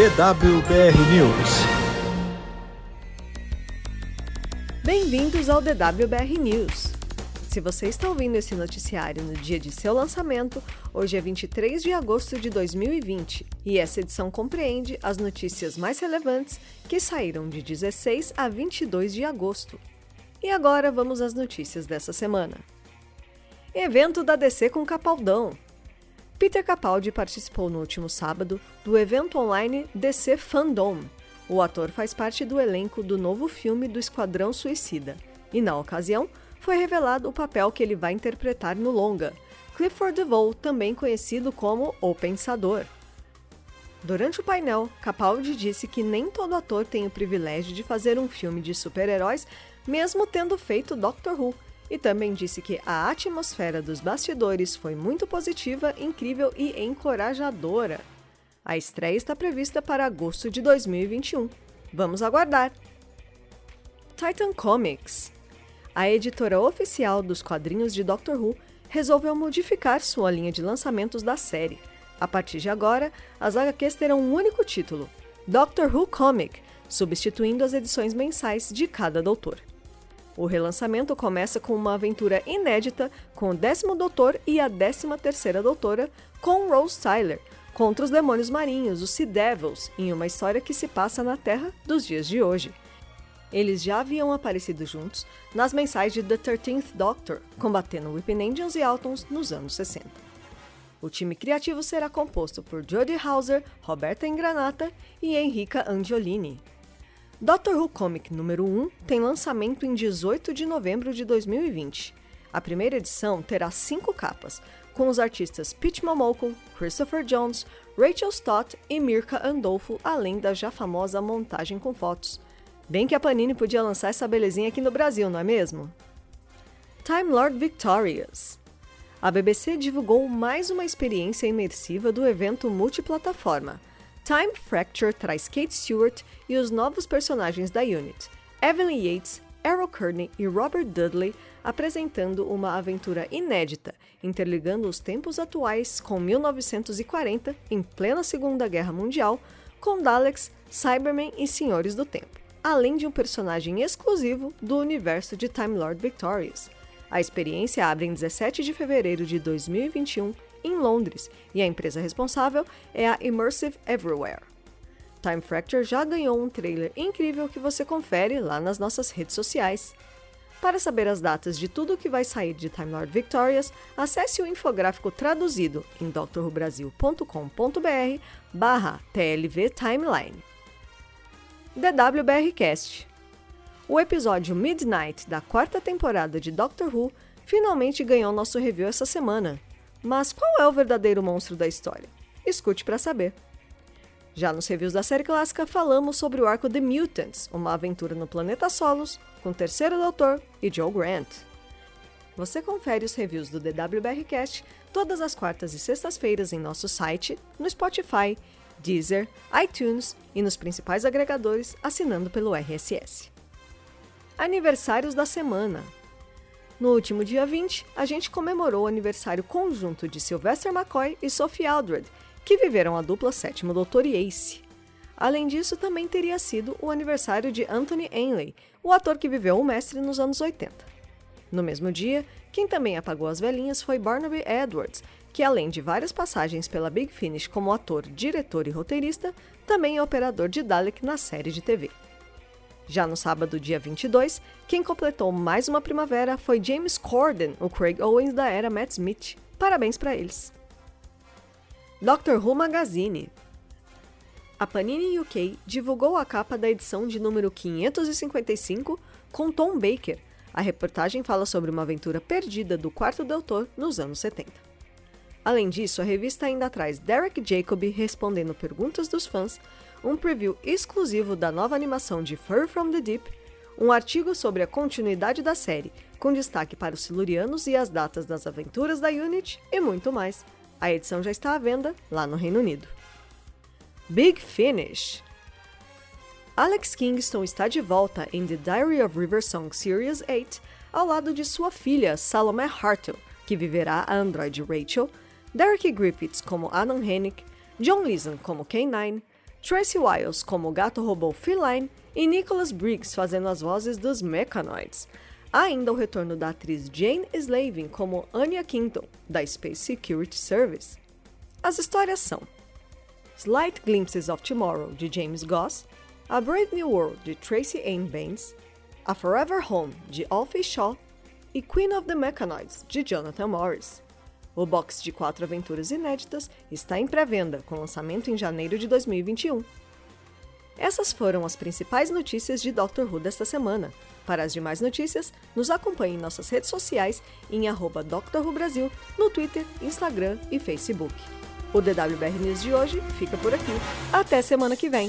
DWBR News. Bem-vindos ao DWBR News. Se você está ouvindo esse noticiário no dia de seu lançamento, hoje é 23 de agosto de 2020 e essa edição compreende as notícias mais relevantes que saíram de 16 a 22 de agosto. E agora vamos às notícias dessa semana. Evento da DC com Capaldão. Peter Capaldi participou no último sábado do evento online DC Fandom. O ator faz parte do elenco do novo filme do Esquadrão Suicida e, na ocasião, foi revelado o papel que ele vai interpretar no longa, Clifford DeVoe, também conhecido como O Pensador. Durante o painel, Capaldi disse que nem todo ator tem o privilégio de fazer um filme de super-heróis, mesmo tendo feito Doctor Who, e também disse que a atmosfera dos bastidores foi muito positiva, incrível e encorajadora. A estreia está prevista para agosto de 2021. Vamos aguardar! Titan Comics A editora oficial dos quadrinhos de Doctor Who resolveu modificar sua linha de lançamentos da série. A partir de agora, as HQs terão um único título: Doctor Who Comic, substituindo as edições mensais de cada doutor. O relançamento começa com uma aventura inédita com o décimo doutor e a décima terceira doutora, com Rose Tyler, contra os demônios marinhos, os Sea Devils, em uma história que se passa na Terra dos dias de hoje. Eles já haviam aparecido juntos nas mensais de The Thirteenth Doctor, combatendo Weeping Angels e Altons nos anos 60. O time criativo será composto por Jodie Hauser, Roberta Ingranata e Enrica Angiolini. Doctor Who Comic número 1 tem lançamento em 18 de novembro de 2020. A primeira edição terá cinco capas, com os artistas Pete Momoko, Christopher Jones, Rachel Stott e Mirka Andolfo, além da já famosa montagem com fotos. Bem que a Panini podia lançar essa belezinha aqui no Brasil, não é mesmo? Time Lord Victorious A BBC divulgou mais uma experiência imersiva do evento multiplataforma, Time Fracture traz Kate Stewart e os novos personagens da Unit, Evelyn Yates, Errol Kearney e Robert Dudley, apresentando uma aventura inédita, interligando os tempos atuais com 1940, em plena Segunda Guerra Mundial, com Daleks, Cybermen e Senhores do Tempo, além de um personagem exclusivo do universo de Time Lord Victorious. A experiência abre em 17 de fevereiro de 2021 em Londres, e a empresa responsável é a Immersive Everywhere. Time Fracture já ganhou um trailer incrível que você confere lá nas nossas redes sociais. Para saber as datas de tudo o que vai sair de Time Lord Victorious, acesse o infográfico traduzido em drwbrasil.com.br barra TLV Timeline. DWBRcast O episódio Midnight da quarta temporada de Doctor Who finalmente ganhou nosso review essa semana. Mas qual é o verdadeiro monstro da história? Escute para saber. Já nos reviews da série clássica, falamos sobre o arco The Mutants, uma aventura no planeta Solos, com o Terceiro Doutor e Joe Grant. Você confere os reviews do DWBRcast todas as quartas e sextas-feiras em nosso site, no Spotify, Deezer, iTunes e nos principais agregadores assinando pelo RSS. Aniversários da semana. No último dia 20, a gente comemorou o aniversário conjunto de Sylvester McCoy e Sophie Aldred, que viveram a dupla Sétimo Doutor e Ace. Além disso, também teria sido o aniversário de Anthony Ainley, o ator que viveu o mestre nos anos 80. No mesmo dia, quem também apagou as velhinhas foi Barnaby Edwards, que além de várias passagens pela Big Finish como ator, diretor e roteirista, também é operador de Dalek na série de TV. Já no sábado, dia 22, quem completou mais uma primavera foi James Corden, o Craig Owens da era Matt Smith. Parabéns para eles! Doctor Who Magazine A Panini UK divulgou a capa da edição de número 555 com Tom Baker. A reportagem fala sobre uma aventura perdida do quarto doutor nos anos 70. Além disso, a revista ainda traz Derek Jacobi respondendo perguntas dos fãs um preview exclusivo da nova animação de Fur from the Deep, um artigo sobre a continuidade da série, com destaque para os Silurianos e as datas das aventuras da Unity e muito mais. A edição já está à venda lá no Reino Unido. Big Finish Alex Kingston está de volta em The Diary of River Song Series 8 ao lado de sua filha Salome Hartle, que viverá a androide Rachel, Derek Griffiths como Adam Hennick, John Leeson como K9, Tracy Wiles como o gato robô Feline e Nicholas Briggs fazendo as vozes dos Mechanoids. Há ainda o retorno da atriz Jane Slavin como Anya Quinton, da Space Security Service. As histórias são Slight Glimpses of Tomorrow, de James Goss, A Brave New World, de Tracy Ann Baines, A Forever Home, de Alfie Shaw e Queen of the Mechanoids, de Jonathan Morris. O box de quatro aventuras inéditas está em pré-venda, com lançamento em janeiro de 2021. Essas foram as principais notícias de Doctor Who desta semana. Para as demais notícias, nos acompanhe em nossas redes sociais em arroba Doctor Who Brasil, no Twitter, Instagram e Facebook. O DWBR News de hoje fica por aqui. Até semana que vem!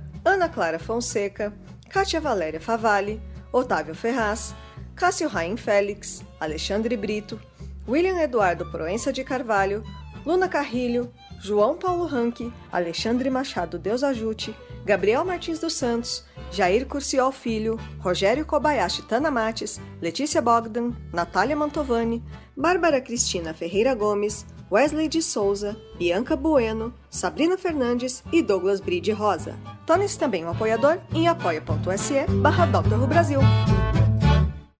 Ana Clara Fonseca, Kátia Valéria Favalli, Otávio Ferraz, Cássio Raim Félix, Alexandre Brito, William Eduardo Proença de Carvalho, Luna Carrilho, João Paulo Ranque, Alexandre Machado Deus Ajute, Gabriel Martins dos Santos, Jair Curciol Filho, Rogério Kobayashi Tanamates, Letícia Bogdan, Natália Mantovani, Bárbara Cristina Ferreira Gomes, Wesley de Souza, Bianca Bueno, Sabrina Fernandes e Douglas Bride Rosa. Torne-se também um apoiador em apoia.se barra Brasil.